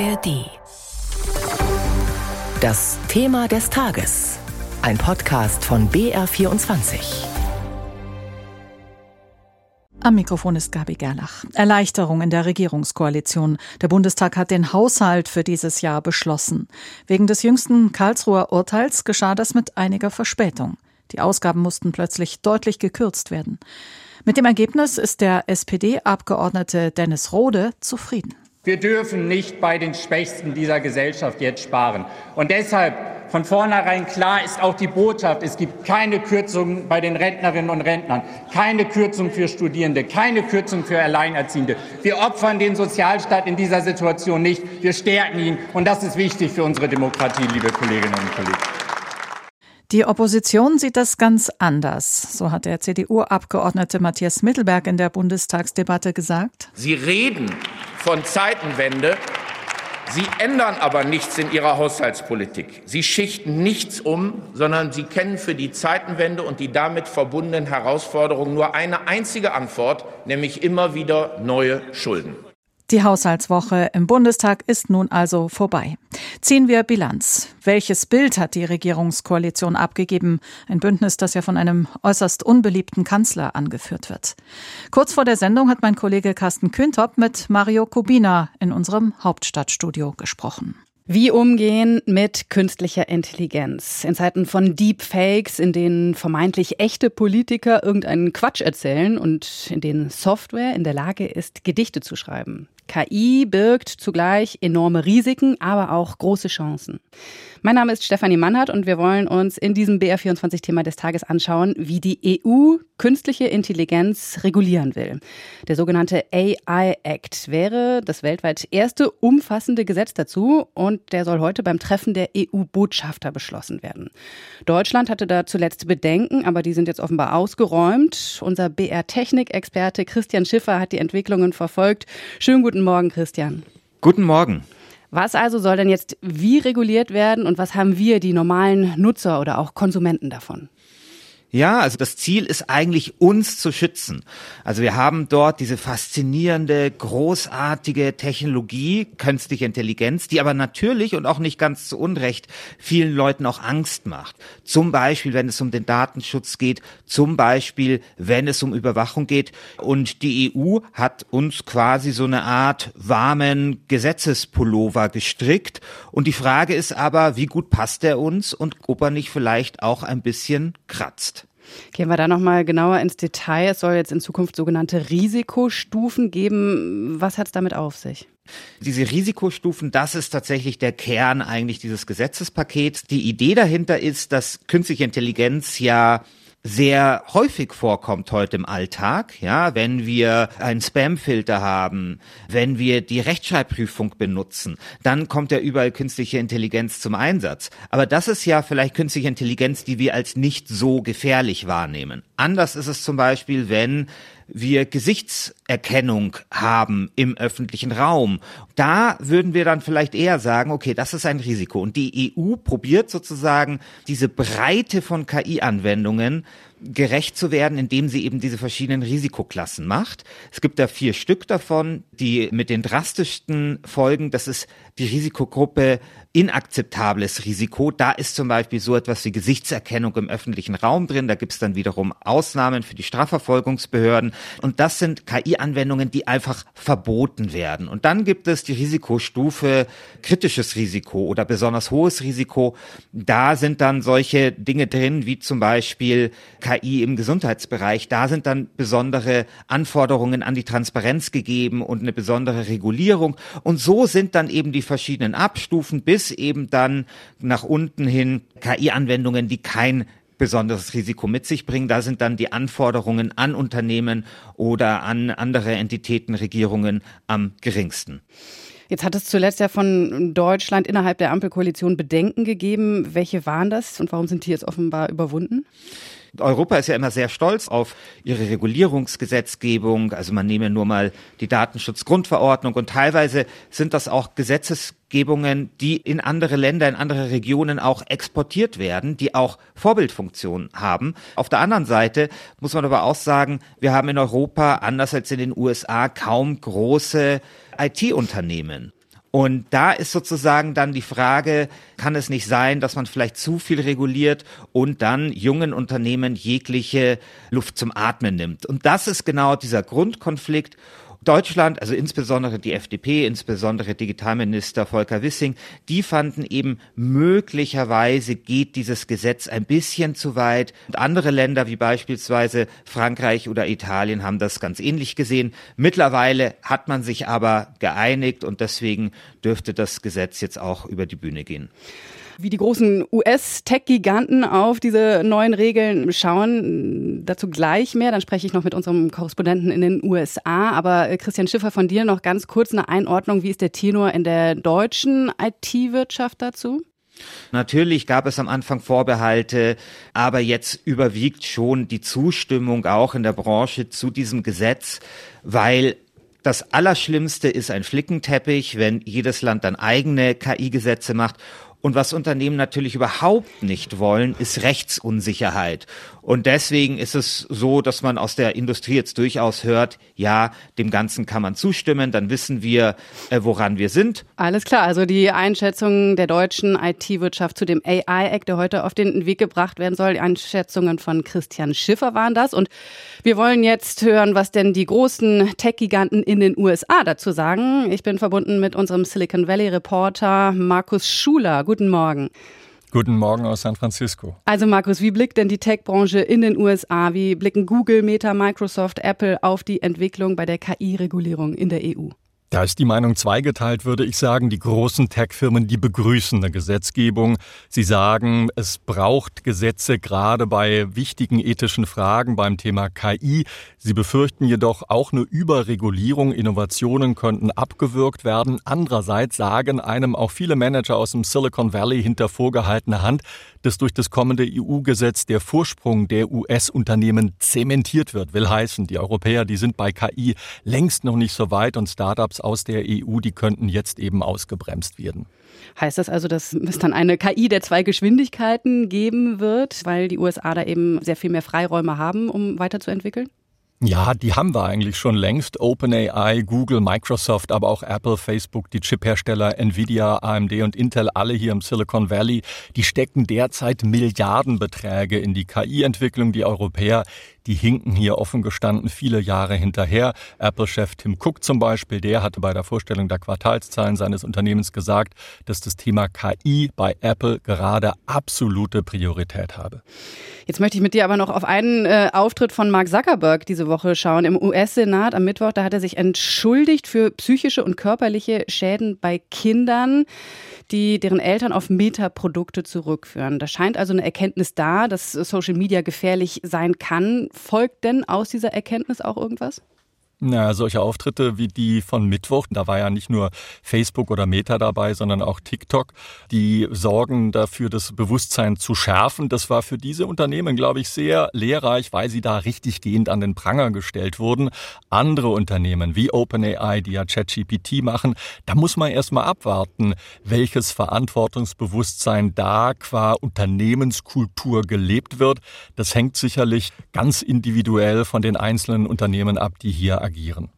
ARD. Das Thema des Tages. Ein Podcast von BR24. Am Mikrofon ist Gabi Gerlach. Erleichterung in der Regierungskoalition. Der Bundestag hat den Haushalt für dieses Jahr beschlossen. Wegen des jüngsten Karlsruher Urteils geschah das mit einiger Verspätung. Die Ausgaben mussten plötzlich deutlich gekürzt werden. Mit dem Ergebnis ist der SPD-Abgeordnete Dennis Rode zufrieden. Wir dürfen nicht bei den Schwächsten dieser Gesellschaft jetzt sparen. Und deshalb von vornherein klar ist auch die Botschaft, es gibt keine Kürzungen bei den Rentnerinnen und Rentnern, keine Kürzung für Studierende, keine Kürzung für Alleinerziehende. Wir opfern den Sozialstaat in dieser Situation nicht, wir stärken ihn. Und das ist wichtig für unsere Demokratie, liebe Kolleginnen und Kollegen. Die Opposition sieht das ganz anders, so hat der CDU-Abgeordnete Matthias Mittelberg in der Bundestagsdebatte gesagt. Sie reden von Zeitenwende, Sie ändern aber nichts in Ihrer Haushaltspolitik. Sie schichten nichts um, sondern Sie kennen für die Zeitenwende und die damit verbundenen Herausforderungen nur eine einzige Antwort, nämlich immer wieder neue Schulden. Die Haushaltswoche im Bundestag ist nun also vorbei. Ziehen wir Bilanz. Welches Bild hat die Regierungskoalition abgegeben? Ein Bündnis, das ja von einem äußerst unbeliebten Kanzler angeführt wird. Kurz vor der Sendung hat mein Kollege Carsten Kühntop mit Mario Kubina in unserem Hauptstadtstudio gesprochen. Wie umgehen mit künstlicher Intelligenz? In Zeiten von Deepfakes, in denen vermeintlich echte Politiker irgendeinen Quatsch erzählen und in denen Software in der Lage ist, Gedichte zu schreiben. KI birgt zugleich enorme Risiken, aber auch große Chancen. Mein Name ist Stefanie Mannhardt und wir wollen uns in diesem BR24-Thema des Tages anschauen, wie die EU künstliche Intelligenz regulieren will. Der sogenannte AI Act wäre das weltweit erste umfassende Gesetz dazu und der soll heute beim Treffen der EU-Botschafter beschlossen werden. Deutschland hatte da zuletzt Bedenken, aber die sind jetzt offenbar ausgeräumt. Unser BR-Technik-Experte Christian Schiffer hat die Entwicklungen verfolgt. Schönen guten Morgen, Christian. Guten Morgen. Was also soll denn jetzt wie reguliert werden und was haben wir, die normalen Nutzer oder auch Konsumenten davon? Ja, also das Ziel ist eigentlich uns zu schützen. Also wir haben dort diese faszinierende, großartige Technologie, künstliche Intelligenz, die aber natürlich und auch nicht ganz zu Unrecht vielen Leuten auch Angst macht. Zum Beispiel, wenn es um den Datenschutz geht, zum Beispiel, wenn es um Überwachung geht. Und die EU hat uns quasi so eine Art warmen Gesetzespullover gestrickt. Und die Frage ist aber, wie gut passt er uns und ob er nicht vielleicht auch ein bisschen kratzt. Gehen wir da nochmal genauer ins Detail. Es soll jetzt in Zukunft sogenannte Risikostufen geben. Was hat es damit auf sich? Diese Risikostufen, das ist tatsächlich der Kern eigentlich dieses Gesetzespakets. Die Idee dahinter ist, dass künstliche Intelligenz ja sehr häufig vorkommt heute im Alltag, ja, wenn wir einen Spamfilter haben, wenn wir die Rechtschreibprüfung benutzen, dann kommt ja überall künstliche Intelligenz zum Einsatz. Aber das ist ja vielleicht künstliche Intelligenz, die wir als nicht so gefährlich wahrnehmen. Anders ist es zum Beispiel, wenn wir Gesichtserkennung haben im öffentlichen Raum. Da würden wir dann vielleicht eher sagen, okay, das ist ein Risiko. Und die EU probiert sozusagen diese Breite von KI-Anwendungen gerecht zu werden, indem sie eben diese verschiedenen Risikoklassen macht. Es gibt da vier Stück davon, die mit den drastischsten Folgen, das ist die Risikogruppe inakzeptables Risiko. Da ist zum Beispiel so etwas wie Gesichtserkennung im öffentlichen Raum drin. Da gibt es dann wiederum Ausnahmen für die Strafverfolgungsbehörden. Und das sind KI-Anwendungen, die einfach verboten werden. Und dann gibt es die Risikostufe kritisches Risiko oder besonders hohes Risiko. Da sind dann solche Dinge drin, wie zum Beispiel KI im Gesundheitsbereich. Da sind dann besondere Anforderungen an die Transparenz gegeben und eine besondere Regulierung. Und so sind dann eben die verschiedenen Abstufen bis eben dann nach unten hin KI-Anwendungen, die kein besonderes Risiko mit sich bringen. Da sind dann die Anforderungen an Unternehmen oder an andere Entitäten, Regierungen am geringsten. Jetzt hat es zuletzt ja von Deutschland innerhalb der Ampelkoalition Bedenken gegeben. Welche waren das und warum sind die jetzt offenbar überwunden? Europa ist ja immer sehr stolz auf ihre Regulierungsgesetzgebung. Also man nehme nur mal die Datenschutzgrundverordnung und teilweise sind das auch Gesetzesgebungen, die in andere Länder, in andere Regionen auch exportiert werden, die auch Vorbildfunktion haben. Auf der anderen Seite muss man aber auch sagen, wir haben in Europa, anders als in den USA, kaum große IT-Unternehmen. Und da ist sozusagen dann die Frage, kann es nicht sein, dass man vielleicht zu viel reguliert und dann jungen Unternehmen jegliche Luft zum Atmen nimmt? Und das ist genau dieser Grundkonflikt. Deutschland, also insbesondere die FDP, insbesondere Digitalminister Volker Wissing, die fanden eben möglicherweise geht dieses Gesetz ein bisschen zu weit. Und andere Länder wie beispielsweise Frankreich oder Italien haben das ganz ähnlich gesehen. Mittlerweile hat man sich aber geeinigt und deswegen dürfte das Gesetz jetzt auch über die Bühne gehen wie die großen US-Tech-Giganten auf diese neuen Regeln schauen. Dazu gleich mehr. Dann spreche ich noch mit unserem Korrespondenten in den USA. Aber äh, Christian Schiffer von dir noch ganz kurz eine Einordnung. Wie ist der Tenor in der deutschen IT-Wirtschaft dazu? Natürlich gab es am Anfang Vorbehalte, aber jetzt überwiegt schon die Zustimmung auch in der Branche zu diesem Gesetz, weil das Allerschlimmste ist ein Flickenteppich, wenn jedes Land dann eigene KI-Gesetze macht. Und was Unternehmen natürlich überhaupt nicht wollen, ist Rechtsunsicherheit. Und deswegen ist es so, dass man aus der Industrie jetzt durchaus hört, ja, dem Ganzen kann man zustimmen, dann wissen wir, äh, woran wir sind. Alles klar, also die Einschätzungen der deutschen IT-Wirtschaft zu dem AI-Act, der heute auf den Weg gebracht werden soll, die Einschätzungen von Christian Schiffer waren das. Und wir wollen jetzt hören, was denn die großen Tech-Giganten in den USA dazu sagen. Ich bin verbunden mit unserem Silicon Valley-Reporter Markus Schuler. Guten Morgen. Guten Morgen aus San Francisco. Also Markus, wie blickt denn die Tech-Branche in den USA? Wie blicken Google, Meta, Microsoft, Apple auf die Entwicklung bei der KI-Regulierung in der EU? Da ist die Meinung zweigeteilt, würde ich sagen. Die großen Tech-Firmen, die begrüßen eine Gesetzgebung. Sie sagen, es braucht Gesetze gerade bei wichtigen ethischen Fragen beim Thema KI. Sie befürchten jedoch auch eine Überregulierung. Innovationen könnten abgewürgt werden. Andererseits sagen einem auch viele Manager aus dem Silicon Valley hinter vorgehaltener Hand, dass durch das kommende EU-Gesetz der Vorsprung der US-Unternehmen zementiert wird. Will heißen, die Europäer, die sind bei KI längst noch nicht so weit und Startups aus der EU, die könnten jetzt eben ausgebremst werden. Heißt das also, dass es dann eine KI der zwei Geschwindigkeiten geben wird, weil die USA da eben sehr viel mehr Freiräume haben, um weiterzuentwickeln? Ja, die haben wir eigentlich schon längst. OpenAI, Google, Microsoft, aber auch Apple, Facebook, die Chiphersteller Nvidia, AMD und Intel, alle hier im Silicon Valley, die stecken derzeit Milliardenbeträge in die KI-Entwicklung. Die Europäer, die hinken hier offen gestanden viele Jahre hinterher. Apple-Chef Tim Cook zum Beispiel, der hatte bei der Vorstellung der Quartalszahlen seines Unternehmens gesagt, dass das Thema KI bei Apple gerade absolute Priorität habe. Jetzt möchte ich mit dir aber noch auf einen äh, Auftritt von Mark Zuckerberg diese Woche schauen. Im US-Senat am Mittwoch, da hat er sich entschuldigt für psychische und körperliche Schäden bei Kindern die deren Eltern auf Metaprodukte zurückführen. Da scheint also eine Erkenntnis da, dass Social Media gefährlich sein kann. Folgt denn aus dieser Erkenntnis auch irgendwas? Na, solche Auftritte wie die von Mittwoch, da war ja nicht nur Facebook oder Meta dabei, sondern auch TikTok, die sorgen dafür, das Bewusstsein zu schärfen. Das war für diese Unternehmen, glaube ich, sehr lehrreich, weil sie da richtig gehend an den Pranger gestellt wurden. Andere Unternehmen wie OpenAI, die ja ChatGPT machen, da muss man erstmal abwarten, welches Verantwortungsbewusstsein da qua Unternehmenskultur gelebt wird. Das hängt sicherlich ganz individuell von den einzelnen Unternehmen ab, die hier agieren.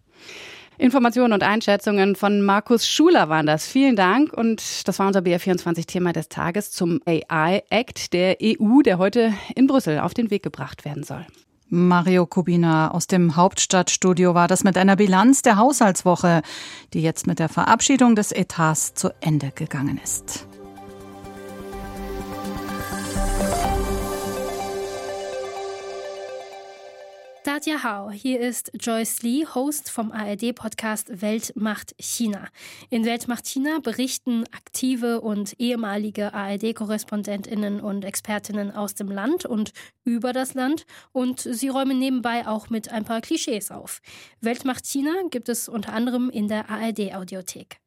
Informationen und Einschätzungen von Markus Schuler waren das. Vielen Dank. Und das war unser BR24-Thema des Tages zum AI-Act der EU, der heute in Brüssel auf den Weg gebracht werden soll. Mario Kubina aus dem Hauptstadtstudio war das mit einer Bilanz der Haushaltswoche, die jetzt mit der Verabschiedung des Etats zu Ende gegangen ist. Nadja Hau. Hier ist Joyce Lee, Host vom ARD-Podcast Welt macht China. In Welt macht China berichten aktive und ehemalige ARD-KorrespondentInnen und Expertinnen aus dem Land und über das Land und sie räumen nebenbei auch mit ein paar Klischees auf. Welt macht China gibt es unter anderem in der ARD-Audiothek.